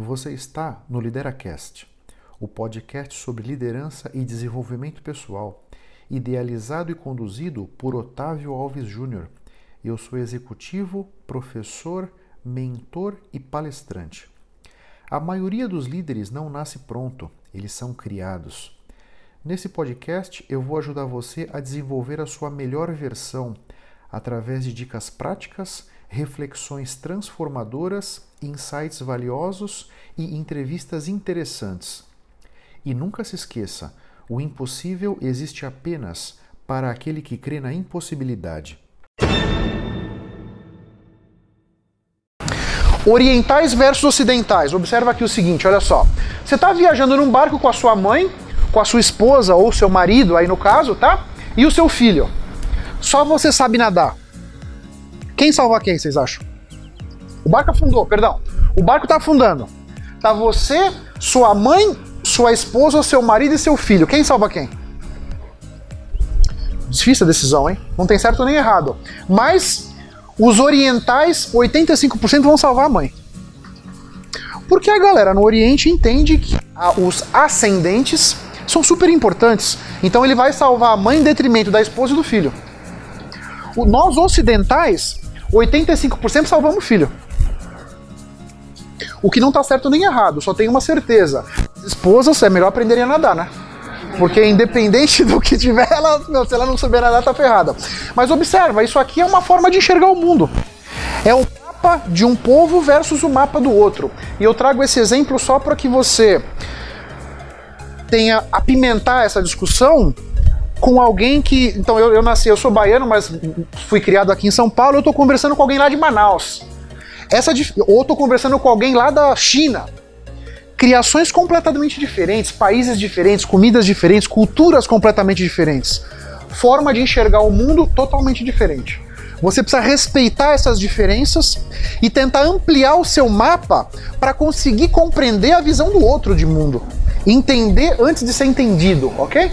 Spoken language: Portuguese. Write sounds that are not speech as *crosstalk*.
Você está no LideraCast, o podcast sobre liderança e desenvolvimento pessoal, idealizado e conduzido por Otávio Alves Júnior. Eu sou executivo, professor, mentor e palestrante. A maioria dos líderes não nasce pronto, eles são criados. Nesse podcast, eu vou ajudar você a desenvolver a sua melhor versão através de dicas práticas reflexões transformadoras, insights valiosos e entrevistas interessantes. E nunca se esqueça: o impossível existe apenas para aquele que crê na impossibilidade. Orientais versus ocidentais. Observa aqui o seguinte, olha só. Você está viajando num barco com a sua mãe, com a sua esposa ou seu marido, aí no caso, tá? E o seu filho. Só você sabe nadar. Quem salva quem, vocês acham? O barco afundou, perdão. O barco está afundando. Tá você, sua mãe, sua esposa, seu marido e seu filho. Quem salva quem? Difícil a decisão, hein? Não tem certo nem errado. Mas os orientais, 85% vão salvar a mãe. Porque a galera no Oriente entende que os ascendentes são super importantes. Então ele vai salvar a mãe em detrimento da esposa e do filho. Nós ocidentais 85% salvamos o filho. O que não está certo nem errado, só tem uma certeza. As esposas é melhor aprenderem a nadar, né? Porque independente *laughs* do que tiver, ela, meu, se ela não souber nadar, tá ferrada. Mas observa, isso aqui é uma forma de enxergar o mundo. É o mapa de um povo versus o mapa do outro. E eu trago esse exemplo só para que você tenha apimentar essa discussão com alguém que. Então, eu, eu nasci, eu sou baiano, mas fui criado aqui em São Paulo, eu tô conversando com alguém lá de Manaus. Essa, ou tô conversando com alguém lá da China. Criações completamente diferentes, países diferentes, comidas diferentes, culturas completamente diferentes. Forma de enxergar o mundo totalmente diferente. Você precisa respeitar essas diferenças e tentar ampliar o seu mapa para conseguir compreender a visão do outro de mundo. Entender antes de ser entendido, ok?